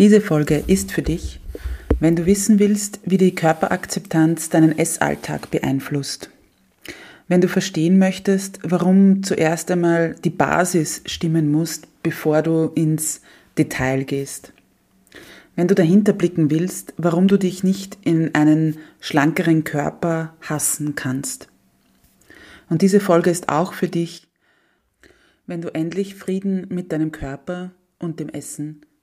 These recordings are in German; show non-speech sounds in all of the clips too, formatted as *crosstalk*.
Diese Folge ist für dich, wenn du wissen willst, wie die Körperakzeptanz deinen Essalltag beeinflusst. Wenn du verstehen möchtest, warum zuerst einmal die Basis stimmen muss, bevor du ins Detail gehst. Wenn du dahinter blicken willst, warum du dich nicht in einen schlankeren Körper hassen kannst. Und diese Folge ist auch für dich, wenn du endlich Frieden mit deinem Körper und dem Essen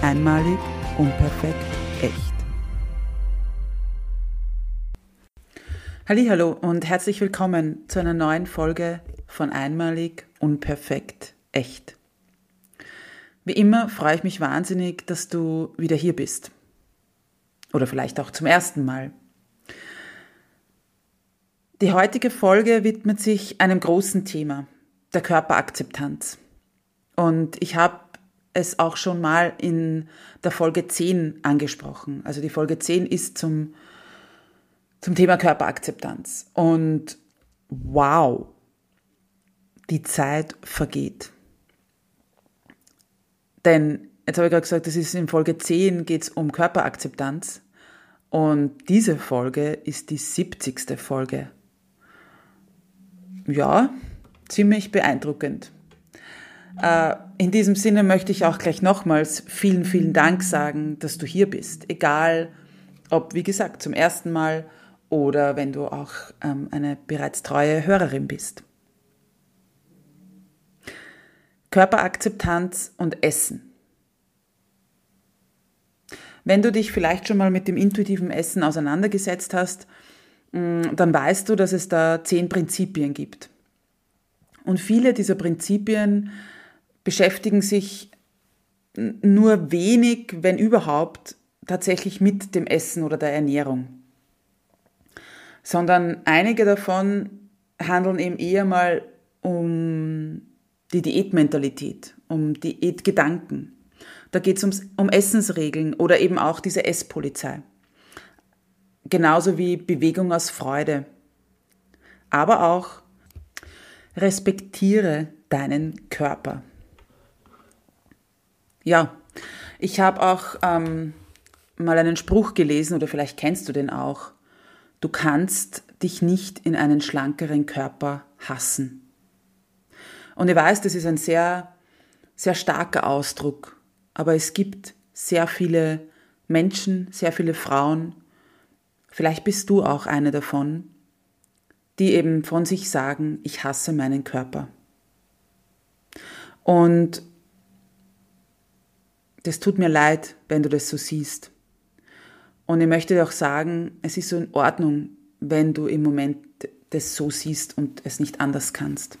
Einmalig, unperfekt, echt. Hallo und herzlich willkommen zu einer neuen Folge von Einmalig, unperfekt, echt. Wie immer freue ich mich wahnsinnig, dass du wieder hier bist. Oder vielleicht auch zum ersten Mal. Die heutige Folge widmet sich einem großen Thema, der Körperakzeptanz. Und ich habe es auch schon mal in der Folge 10 angesprochen. Also die Folge 10 ist zum, zum Thema Körperakzeptanz. Und wow, die Zeit vergeht. Denn, jetzt habe ich gerade gesagt, das ist in Folge 10 geht es um Körperakzeptanz. Und diese Folge ist die 70. Folge. Ja, ziemlich beeindruckend. Äh, in diesem Sinne möchte ich auch gleich nochmals vielen, vielen Dank sagen, dass du hier bist. Egal, ob, wie gesagt, zum ersten Mal oder wenn du auch ähm, eine bereits treue Hörerin bist. Körperakzeptanz und Essen. Wenn du dich vielleicht schon mal mit dem intuitiven Essen auseinandergesetzt hast, mm, dann weißt du, dass es da zehn Prinzipien gibt. Und viele dieser Prinzipien beschäftigen sich nur wenig, wenn überhaupt, tatsächlich mit dem Essen oder der Ernährung. Sondern einige davon handeln eben eher mal um die Diätmentalität, um Diätgedanken. Da geht es um Essensregeln oder eben auch diese Esspolizei. Genauso wie Bewegung aus Freude. Aber auch respektiere deinen Körper. Ja, ich habe auch ähm, mal einen Spruch gelesen oder vielleicht kennst du den auch. Du kannst dich nicht in einen schlankeren Körper hassen. Und ich weiß, das ist ein sehr, sehr starker Ausdruck, aber es gibt sehr viele Menschen, sehr viele Frauen, vielleicht bist du auch eine davon, die eben von sich sagen, ich hasse meinen Körper. Und das tut mir leid, wenn du das so siehst. Und ich möchte dir auch sagen, es ist so in Ordnung, wenn du im Moment das so siehst und es nicht anders kannst.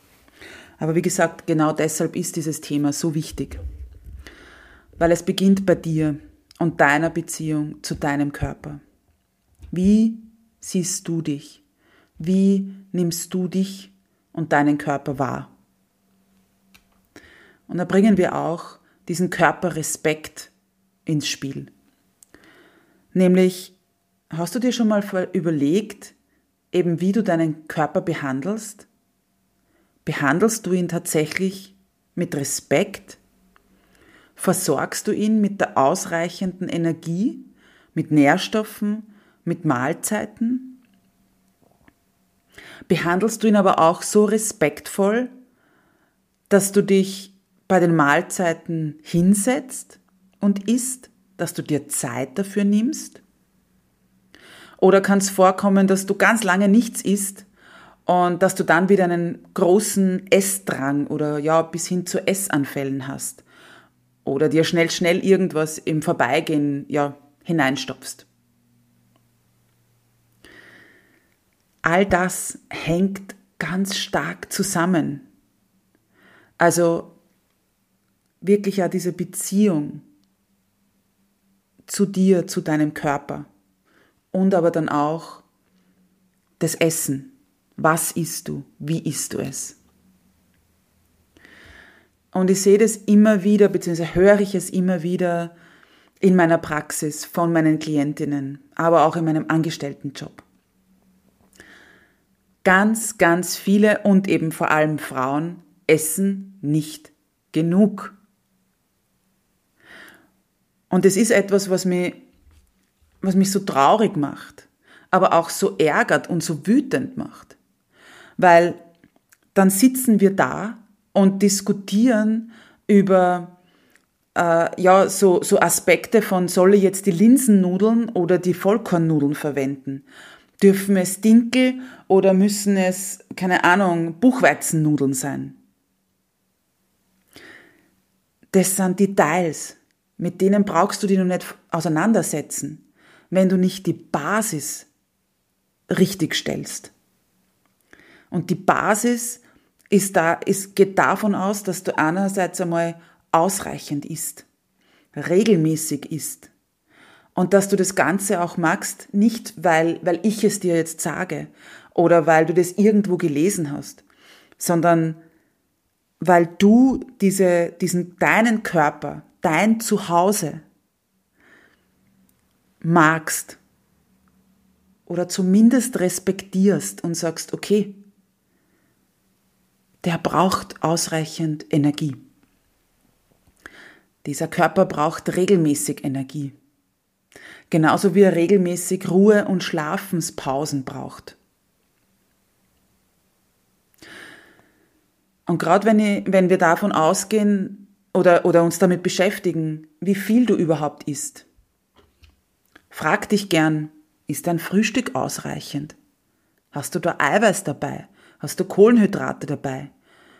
Aber wie gesagt, genau deshalb ist dieses Thema so wichtig. Weil es beginnt bei dir und deiner Beziehung zu deinem Körper. Wie siehst du dich? Wie nimmst du dich und deinen Körper wahr? Und da bringen wir auch diesen Körperrespekt ins Spiel. Nämlich, hast du dir schon mal überlegt, eben wie du deinen Körper behandelst? Behandelst du ihn tatsächlich mit Respekt? Versorgst du ihn mit der ausreichenden Energie, mit Nährstoffen, mit Mahlzeiten? Behandelst du ihn aber auch so respektvoll, dass du dich bei den Mahlzeiten hinsetzt und isst dass du dir Zeit dafür nimmst? Oder kann es vorkommen, dass du ganz lange nichts isst und dass du dann wieder einen großen Essdrang oder ja bis hin zu Essanfällen hast? Oder dir schnell, schnell irgendwas im Vorbeigehen ja hineinstopfst? All das hängt ganz stark zusammen. Also wirklich ja diese Beziehung zu dir, zu deinem Körper und aber dann auch das Essen. Was isst du? Wie isst du es? Und ich sehe das immer wieder, beziehungsweise höre ich es immer wieder in meiner Praxis von meinen Klientinnen, aber auch in meinem Angestelltenjob. Ganz, ganz viele und eben vor allem Frauen essen nicht genug. Und es ist etwas, was mich, was mich so traurig macht, aber auch so ärgert und so wütend macht. Weil dann sitzen wir da und diskutieren über äh, ja, so, so Aspekte von, soll ich jetzt die Linsennudeln oder die Vollkornnudeln verwenden? Dürfen es Dinkel oder müssen es, keine Ahnung, Buchweizennudeln sein? Das sind Details, mit denen brauchst du dich noch nicht auseinandersetzen, wenn du nicht die Basis richtig stellst. Und die Basis ist da, ist, geht davon aus, dass du einerseits einmal ausreichend isst, regelmäßig isst. Und dass du das Ganze auch magst, nicht weil, weil ich es dir jetzt sage oder weil du das irgendwo gelesen hast, sondern weil du diese, diesen, deinen Körper, dein Zuhause magst oder zumindest respektierst und sagst, okay, der braucht ausreichend Energie. Dieser Körper braucht regelmäßig Energie. Genauso wie er regelmäßig Ruhe- und Schlafenspausen braucht. Und gerade wenn, wenn wir davon ausgehen oder, oder uns damit beschäftigen, wie viel du überhaupt isst, frag dich gern, ist dein Frühstück ausreichend? Hast du da Eiweiß dabei? Hast du Kohlenhydrate dabei?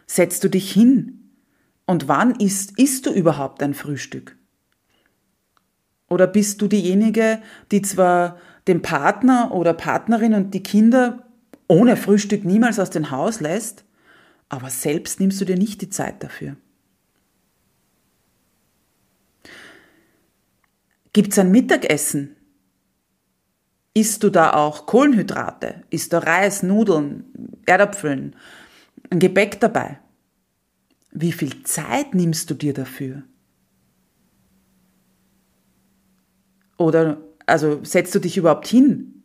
Setzt du dich hin? Und wann isst, isst du überhaupt ein Frühstück? Oder bist du diejenige, die zwar den Partner oder Partnerin und die Kinder ohne Frühstück niemals aus dem Haus lässt, aber selbst nimmst du dir nicht die Zeit dafür. Gibt es ein Mittagessen? Isst du da auch Kohlenhydrate? Isst du Reis, Nudeln, Erdapfeln, ein Gebäck dabei? Wie viel Zeit nimmst du dir dafür? Oder also setzt du dich überhaupt hin?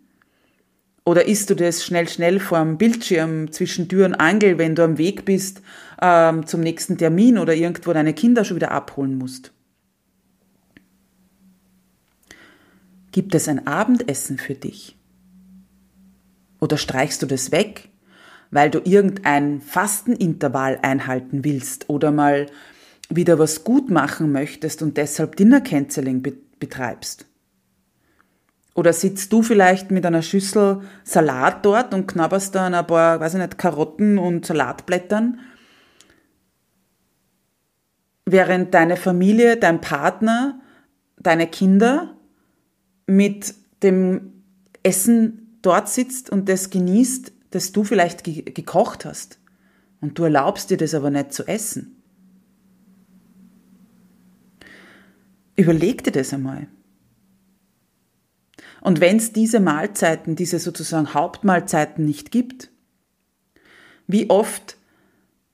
Oder isst du das schnell, schnell vorm Bildschirm zwischen Tür und Angel, wenn du am Weg bist ähm, zum nächsten Termin oder irgendwo deine Kinder schon wieder abholen musst? Gibt es ein Abendessen für dich? Oder streichst du das weg, weil du irgendein Fastenintervall einhalten willst oder mal wieder was gut machen möchtest und deshalb Dinner Canceling betreibst? Oder sitzt du vielleicht mit einer Schüssel Salat dort und knabberst dann ein paar, weiß ich nicht, Karotten und Salatblättern, während deine Familie, dein Partner, deine Kinder mit dem Essen dort sitzt und das genießt, das du vielleicht ge gekocht hast. Und du erlaubst dir das aber nicht zu essen. Überleg dir das einmal. Und wenn es diese Mahlzeiten, diese sozusagen Hauptmahlzeiten nicht gibt, wie oft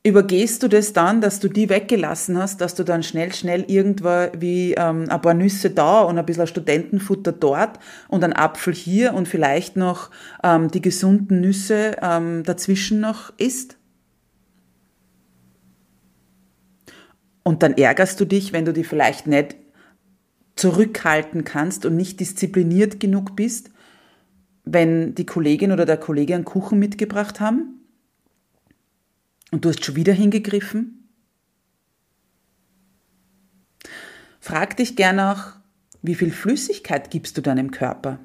übergehst du das dann, dass du die weggelassen hast, dass du dann schnell, schnell irgendwo wie ähm, ein paar Nüsse da und ein bisschen Studentenfutter dort und ein Apfel hier und vielleicht noch ähm, die gesunden Nüsse ähm, dazwischen noch isst? Und dann ärgerst du dich, wenn du die vielleicht nicht zurückhalten kannst und nicht diszipliniert genug bist, wenn die Kollegin oder der Kollege einen Kuchen mitgebracht haben und du hast schon wieder hingegriffen? Frag dich gerne auch, Wie viel Flüssigkeit gibst du deinem Körper?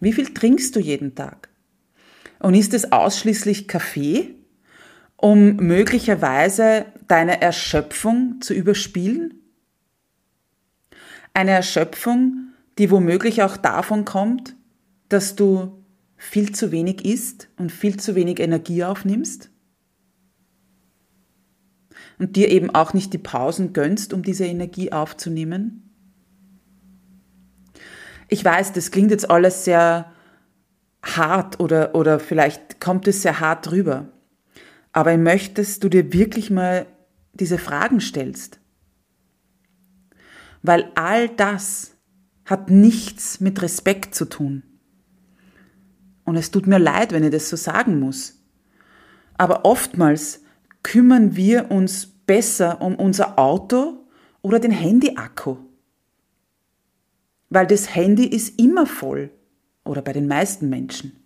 Wie viel trinkst du jeden Tag? Und ist es ausschließlich Kaffee, um möglicherweise deine Erschöpfung zu überspielen? Eine Erschöpfung, die womöglich auch davon kommt, dass du viel zu wenig isst und viel zu wenig Energie aufnimmst? Und dir eben auch nicht die Pausen gönnst, um diese Energie aufzunehmen? Ich weiß, das klingt jetzt alles sehr hart oder, oder vielleicht kommt es sehr hart rüber. Aber ich möchte, dass du dir wirklich mal diese Fragen stellst. Weil all das hat nichts mit Respekt zu tun. Und es tut mir leid, wenn ich das so sagen muss. Aber oftmals kümmern wir uns besser um unser Auto oder den Handyakku weil das Handy ist immer voll oder bei den meisten Menschen.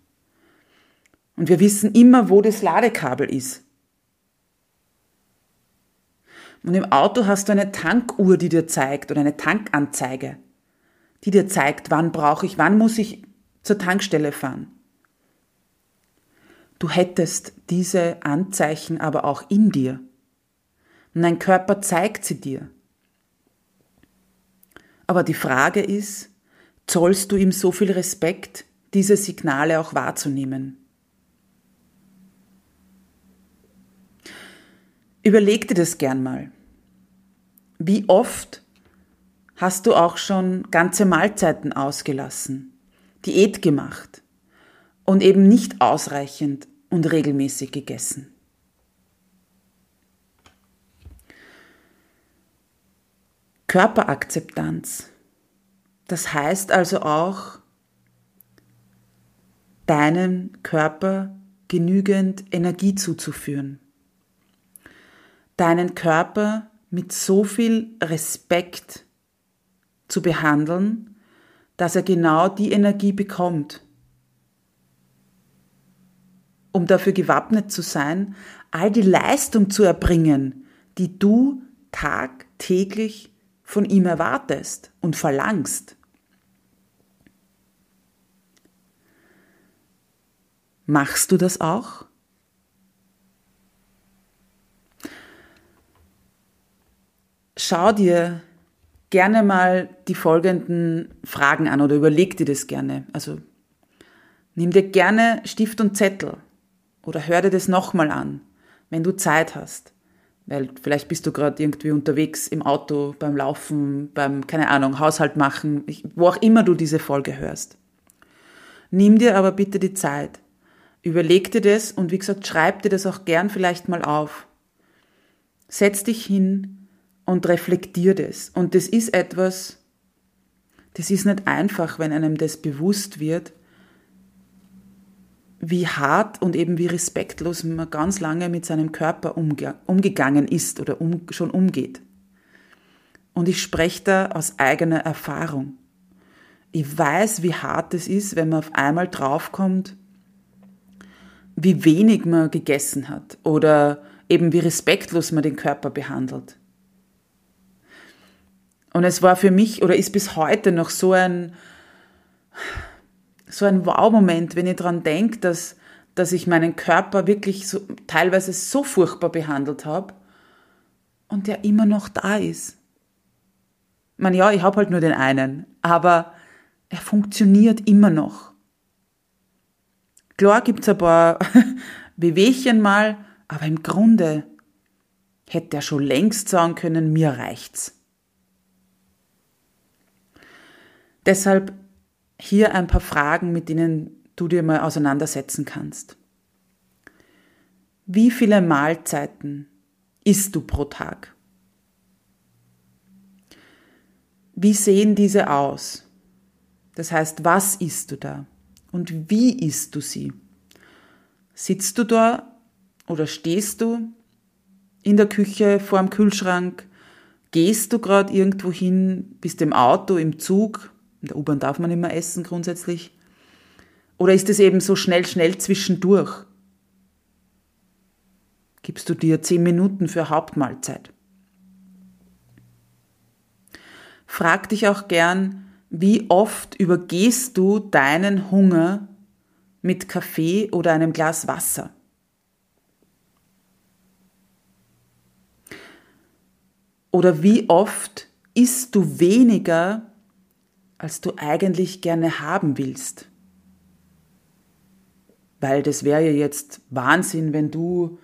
Und wir wissen immer, wo das Ladekabel ist. Und im Auto hast du eine Tankuhr, die dir zeigt oder eine Tankanzeige, die dir zeigt, wann brauche ich, wann muss ich zur Tankstelle fahren. Du hättest diese Anzeichen aber auch in dir. Und dein Körper zeigt sie dir. Aber die Frage ist, zollst du ihm so viel Respekt, diese Signale auch wahrzunehmen? Überleg dir das gern mal. Wie oft hast du auch schon ganze Mahlzeiten ausgelassen, Diät gemacht und eben nicht ausreichend und regelmäßig gegessen? Körperakzeptanz. Das heißt also auch, deinem Körper genügend Energie zuzuführen. Deinen Körper mit so viel Respekt zu behandeln, dass er genau die Energie bekommt, um dafür gewappnet zu sein, all die Leistung zu erbringen, die du tagtäglich von ihm erwartest und verlangst. Machst du das auch? Schau dir gerne mal die folgenden Fragen an oder überleg dir das gerne. Also nimm dir gerne Stift und Zettel oder hör dir das nochmal an, wenn du Zeit hast. Weil vielleicht bist du gerade irgendwie unterwegs im Auto, beim Laufen, beim, keine Ahnung, Haushalt machen, wo auch immer du diese Folge hörst. Nimm dir aber bitte die Zeit. Überleg dir das und wie gesagt, schreib dir das auch gern vielleicht mal auf. Setz dich hin und reflektier das. Und das ist etwas, das ist nicht einfach, wenn einem das bewusst wird, wie hart und eben wie respektlos man ganz lange mit seinem Körper umge umgegangen ist oder um, schon umgeht. Und ich spreche da aus eigener Erfahrung. Ich weiß, wie hart es ist, wenn man auf einmal draufkommt, wie wenig man gegessen hat oder eben wie respektlos man den Körper behandelt. Und es war für mich oder ist bis heute noch so ein, so ein Wow-Moment, wenn ich daran denke, dass, dass ich meinen Körper wirklich so, teilweise so furchtbar behandelt habe und der immer noch da ist. Ich meine, ja, ich habe halt nur den einen, aber er funktioniert immer noch. Klar gibt's ein paar *laughs* Bewegchen mal, aber im Grunde hätte er schon längst sagen können, mir reicht's. Deshalb hier ein paar Fragen, mit denen du dir mal auseinandersetzen kannst. Wie viele Mahlzeiten isst du pro Tag? Wie sehen diese aus? Das heißt, was isst du da? Und wie isst du sie? Sitzt du da oder stehst du in der Küche vor dem Kühlschrank? Gehst du gerade irgendwo hin, bist im Auto, im Zug? In der U-Bahn darf man immer essen grundsätzlich. Oder ist es eben so schnell, schnell zwischendurch? Gibst du dir zehn Minuten für Hauptmahlzeit? frag dich auch gern, wie oft übergehst du deinen Hunger mit Kaffee oder einem Glas Wasser? Oder wie oft isst du weniger, als du eigentlich gerne haben willst? Weil das wäre ja jetzt Wahnsinn, wenn du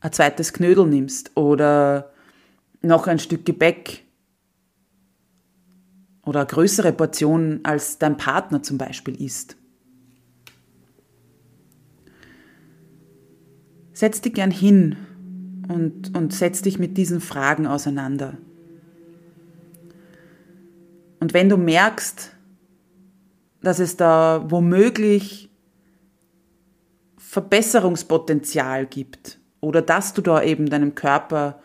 ein zweites Knödel nimmst oder noch ein Stück Gebäck oder eine größere Portion als dein Partner zum Beispiel isst. Setz dich gern hin und, und setz dich mit diesen Fragen auseinander. Und wenn du merkst, dass es da womöglich Verbesserungspotenzial gibt oder dass du da eben deinem Körper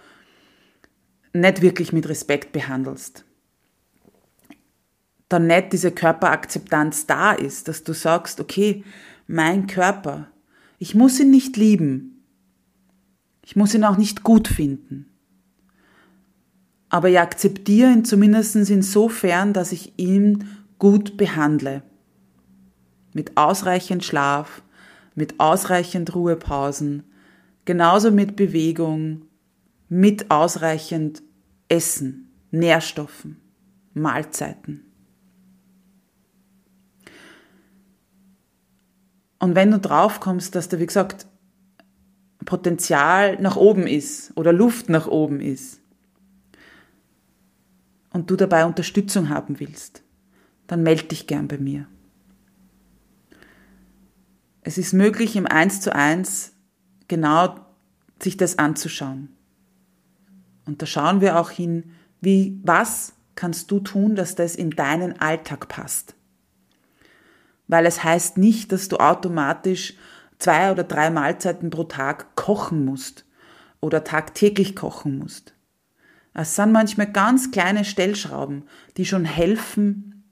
nicht wirklich mit Respekt behandelst, dann nicht diese Körperakzeptanz da ist, dass du sagst, okay, mein Körper, ich muss ihn nicht lieben, ich muss ihn auch nicht gut finden, aber ich akzeptiere ihn zumindest insofern, dass ich ihn gut behandle. Mit ausreichend Schlaf, mit ausreichend Ruhepausen, genauso mit Bewegung, mit ausreichend Essen, Nährstoffen, Mahlzeiten. Und wenn du drauf kommst, dass da, wie gesagt, Potenzial nach oben ist oder Luft nach oben ist und du dabei Unterstützung haben willst, dann melde dich gern bei mir. Es ist möglich, im Eins zu eins genau sich das anzuschauen. Und da schauen wir auch hin, wie, was kannst du tun, dass das in deinen Alltag passt weil es heißt nicht, dass du automatisch zwei oder drei Mahlzeiten pro Tag kochen musst oder tagtäglich kochen musst. Es sind manchmal ganz kleine Stellschrauben, die schon helfen,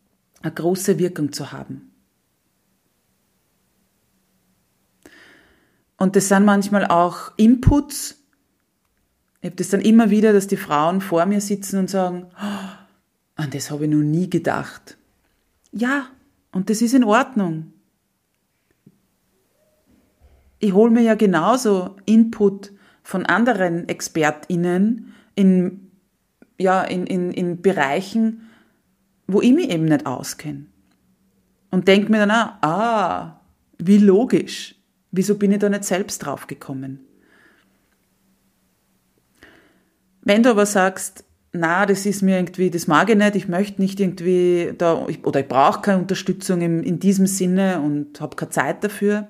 eine große Wirkung zu haben. Und das sind manchmal auch Inputs. Ich habe das dann immer wieder, dass die Frauen vor mir sitzen und sagen, oh, an das habe ich noch nie gedacht. Ja, und das ist in Ordnung. Ich hole mir ja genauso Input von anderen ExpertInnen in, ja, in, in, in Bereichen, wo ich mich eben nicht auskenne. Und denke mir dann auch, ah, wie logisch. Wieso bin ich da nicht selbst drauf gekommen? Wenn du aber sagst, na, das ist mir irgendwie, das mag ich nicht, ich möchte nicht irgendwie da, oder ich brauche keine Unterstützung in, in diesem Sinne und habe keine Zeit dafür.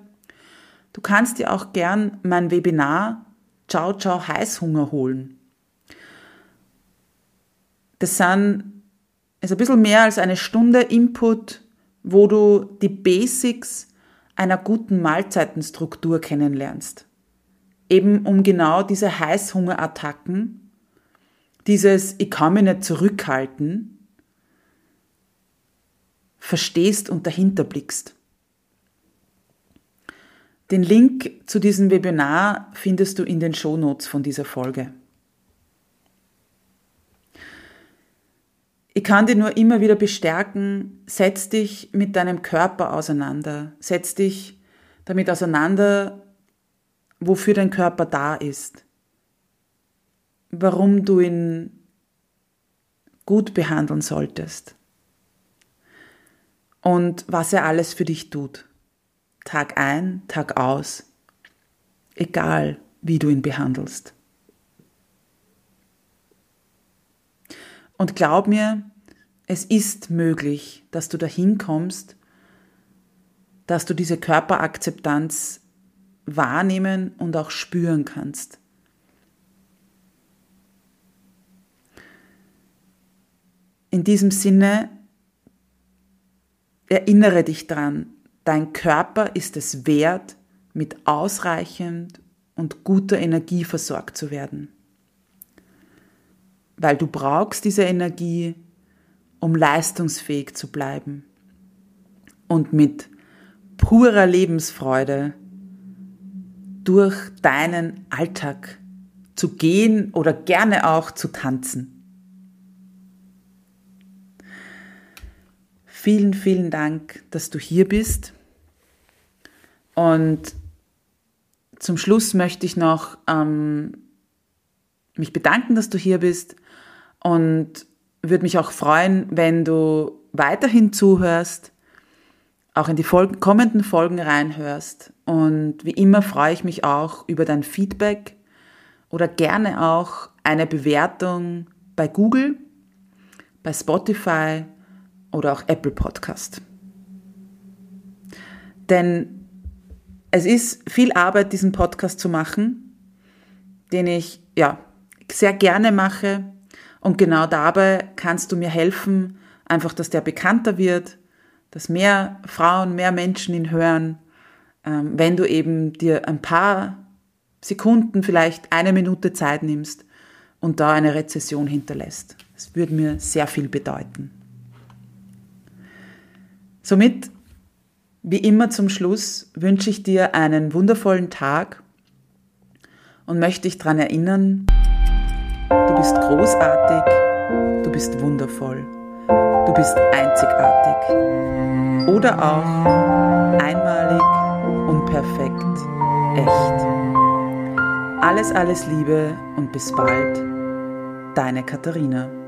Du kannst dir auch gern mein Webinar Ciao Ciao Heißhunger holen. Das sind, ist ein bisschen mehr als eine Stunde Input, wo du die Basics einer guten Mahlzeitenstruktur kennenlernst. Eben um genau diese Heißhungerattacken dieses Ich kann mich nicht zurückhalten, verstehst und dahinter blickst. Den Link zu diesem Webinar findest du in den Shownotes von dieser Folge. Ich kann dir nur immer wieder bestärken, setz dich mit deinem Körper auseinander, setz dich damit auseinander, wofür dein Körper da ist warum du ihn gut behandeln solltest und was er alles für dich tut. Tag ein, Tag aus, egal wie du ihn behandelst. Und glaub mir, es ist möglich, dass du dahin kommst, dass du diese Körperakzeptanz wahrnehmen und auch spüren kannst. In diesem Sinne, erinnere dich dran, dein Körper ist es wert, mit ausreichend und guter Energie versorgt zu werden. Weil du brauchst diese Energie, um leistungsfähig zu bleiben und mit purer Lebensfreude durch deinen Alltag zu gehen oder gerne auch zu tanzen. Vielen, vielen Dank, dass du hier bist. Und zum Schluss möchte ich noch ähm, mich bedanken, dass du hier bist und würde mich auch freuen, wenn du weiterhin zuhörst, auch in die Folgen, kommenden Folgen reinhörst. Und wie immer freue ich mich auch über dein Feedback oder gerne auch eine Bewertung bei Google, bei Spotify oder auch Apple Podcast. Denn es ist viel Arbeit, diesen Podcast zu machen, den ich ja sehr gerne mache. Und genau dabei kannst du mir helfen, einfach, dass der bekannter wird, dass mehr Frauen, mehr Menschen ihn hören, ähm, wenn du eben dir ein paar Sekunden, vielleicht eine Minute Zeit nimmst und da eine Rezession hinterlässt. Das würde mir sehr viel bedeuten. Somit, wie immer zum Schluss, wünsche ich dir einen wundervollen Tag und möchte dich daran erinnern, du bist großartig, du bist wundervoll, du bist einzigartig. Oder auch einmalig, unperfekt, echt. Alles, alles Liebe und bis bald, deine Katharina.